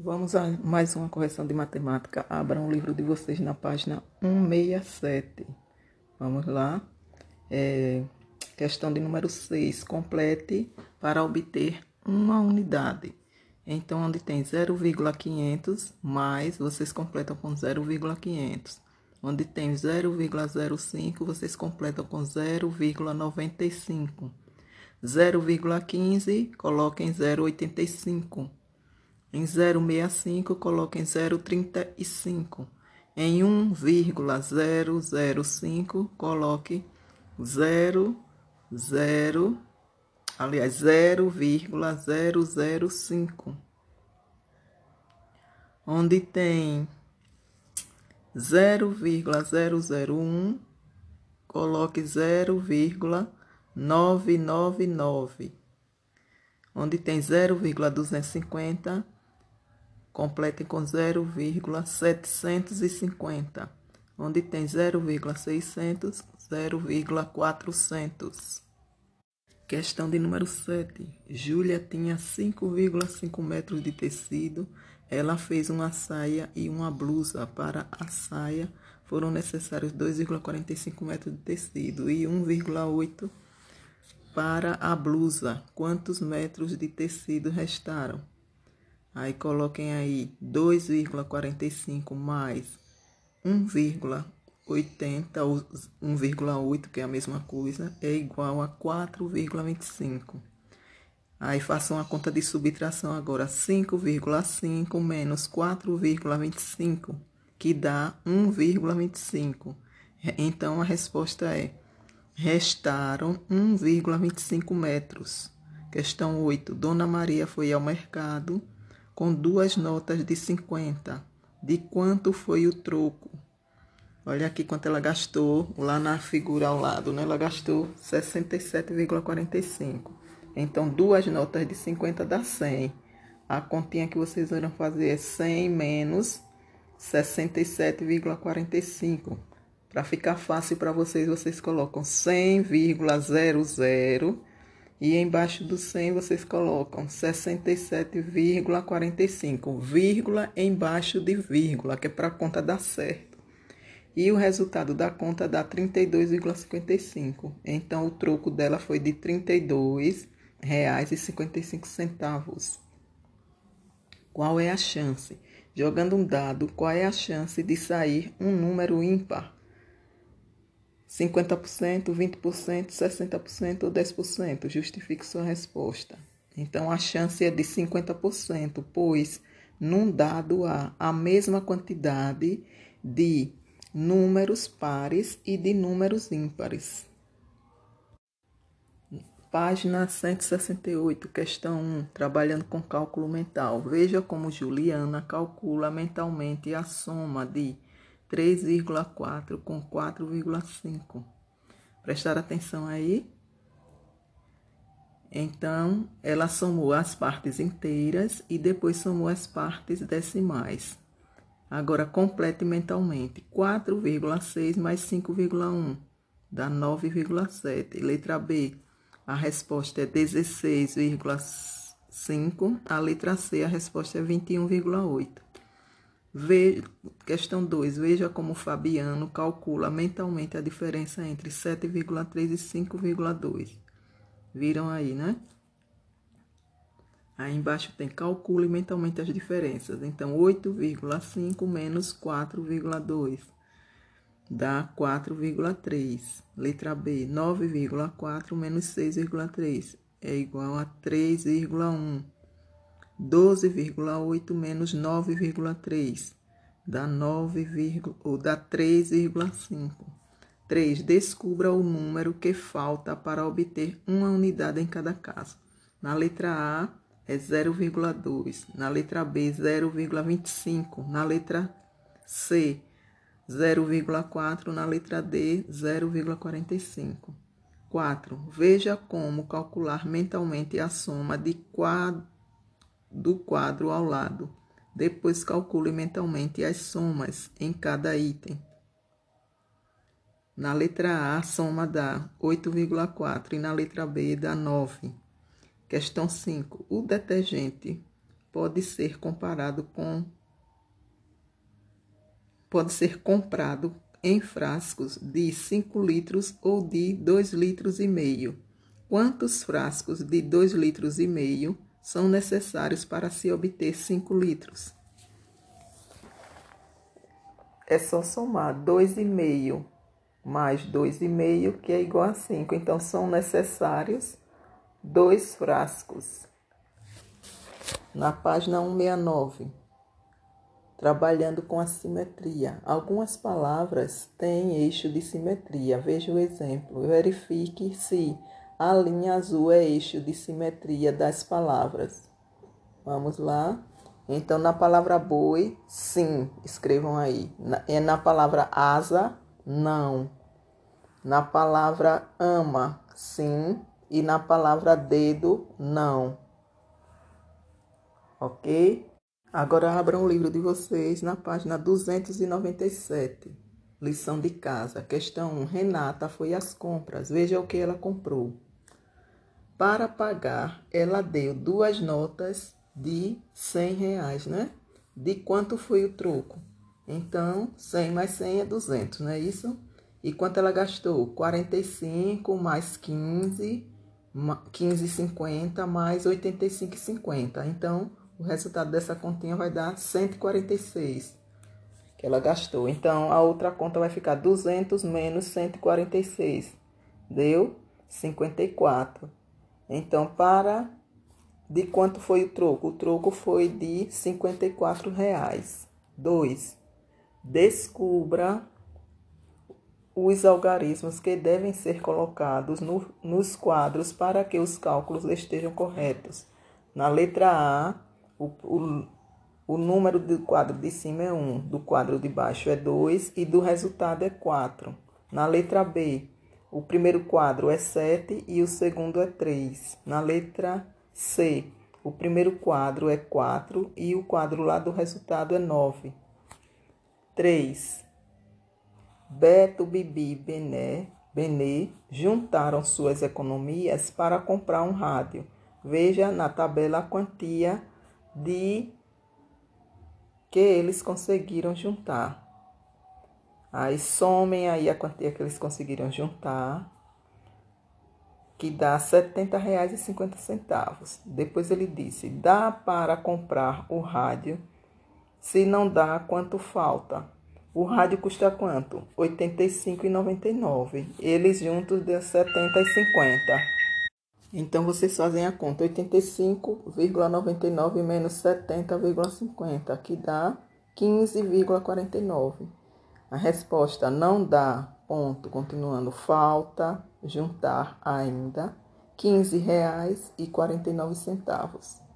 Vamos a mais uma correção de matemática. Abram o livro de vocês na página 167. Vamos lá. É, questão de número 6. Complete para obter uma unidade. Então, onde tem 0,500 mais, vocês completam com 0,500. Onde tem 0,05, vocês completam com 0,95. 0,15, coloquem 0,85. Em 0,65, coloquem 0,35. Em 1,005, coloque 0, 0, aliás, 0,005. Onde tem 0,001, coloque 0,999. Onde tem 0,250, completem com 0,750. Onde tem 0,600, 0,400. Questão de número 7. Júlia tinha 5,5 metros de tecido. Ela fez uma saia e uma blusa. Para a saia foram necessários 2,45 metros de tecido e 1,8 para a blusa. Quantos metros de tecido restaram? Aí coloquem aí 2,45 mais 1,80 ou 1,8, que é a mesma coisa, é igual a 4,25. Aí façam a conta de subtração agora, 5,5 menos 4,25, que dá 1,25. Então a resposta é: restaram 1,25 metros. Questão 8. Dona Maria foi ao mercado com duas notas de 50. De quanto foi o troco? Olha aqui quanto ela gastou lá na figura ao lado, né? Ela gastou 67,45. Então, duas notas de 50 dá 100. A continha que vocês irão fazer é 100 menos 67,45. Para ficar fácil para vocês, vocês colocam 100,00 e embaixo do 100 vocês colocam 67,45, vírgula embaixo de vírgula, que é para a conta dar certo. E o resultado da conta dá 32,55. Então o troco dela foi de R$ 32,55. Qual é a chance? Jogando um dado, qual é a chance de sair um número ímpar? 50%, 20%, 60% ou 10%. Justifique sua resposta. Então, a chance é de 50%, pois num dado há a mesma quantidade de números pares e de números ímpares. Página 168, questão 1, trabalhando com cálculo mental. Veja como Juliana calcula mentalmente a soma de 3,4 com 4,5. Prestar atenção aí? Então, ela somou as partes inteiras e depois somou as partes decimais. Agora, complete mentalmente. 4,6 mais 5,1 dá 9,7. Letra B, a resposta é 16,5. A letra C, a resposta é 21,8. Ve... Questão 2. Veja como Fabiano calcula mentalmente a diferença entre 7,3 e 5,2. Viram aí, né? Aí embaixo tem calcule mentalmente as diferenças. Então, 8,5 menos 4,2 dá 4,3. Letra B, 9,4 menos 6,3 é igual a 3,1. 12,8 menos 9,3 dá 9, ou dá 3,5. 3. Descubra o número que falta para obter uma unidade em cada caso. Na letra A é 0,2, na letra B 0,25, na letra C 0,4, na letra D 0,45. 4. Veja como calcular mentalmente a soma de quadros do quadro ao lado. Depois calcule mentalmente as somas em cada item. Na letra A, a soma dá 8,4 e na letra B dá 9. Questão 5. O detergente pode ser comparado com pode ser comprado em frascos de 5 litros ou de 2 litros e meio. Quantos frascos de 2 litros e meio são necessários para se obter 5 litros? É só somar 2,5 mais 2,5, que é igual a 5. Então, são necessários dois frascos. Na página 169 trabalhando com a simetria. Algumas palavras têm eixo de simetria. Veja o exemplo. Verifique se a linha azul é eixo de simetria das palavras. Vamos lá. Então, na palavra boi, sim, escrevam aí. É na palavra asa, não. Na palavra ama, sim. E na palavra dedo, não. Ok? Agora abram o livro de vocês na página 297. Lição de casa. Questão 1. Renata foi às compras. Veja o que ela comprou. Para pagar, ela deu duas notas de 100 reais, né? De quanto foi o troco? Então, 100 mais 100 é 200, não é isso? E quanto ela gastou? 45 mais 15, 15,50 mais 85,50. Então, o resultado dessa continha vai dar 146 que ela gastou. Então, a outra conta vai ficar 200 menos 146. Deu 54. Então, para... De quanto foi o troco? O troco foi de 54 reais. 2. Descubra os algarismos que devem ser colocados no, nos quadros para que os cálculos estejam corretos. Na letra A, o, o, o número do quadro de cima é 1, do quadro de baixo é 2 e do resultado é 4. Na letra B, o primeiro quadro é 7 e o segundo é 3. Na letra C, o primeiro quadro é 4 e o quadro lá do resultado é 9. 3. Beto, Bibi e Bené, Benê juntaram suas economias para comprar um rádio. Veja na tabela a quantia de que eles conseguiram juntar. Aí somem aí a quantia que eles conseguiram juntar, que dá R$ 70,50. Depois ele disse: dá para comprar o rádio. Se não dá, quanto falta? O rádio custa quanto? R$ 85,99. Eles juntos deu R$ 70,50. Então, vocês fazem a conta 85,99 menos 70,50, que dá 15,49. A resposta não dá, ponto, continuando, falta, juntar ainda, R$ 15,49.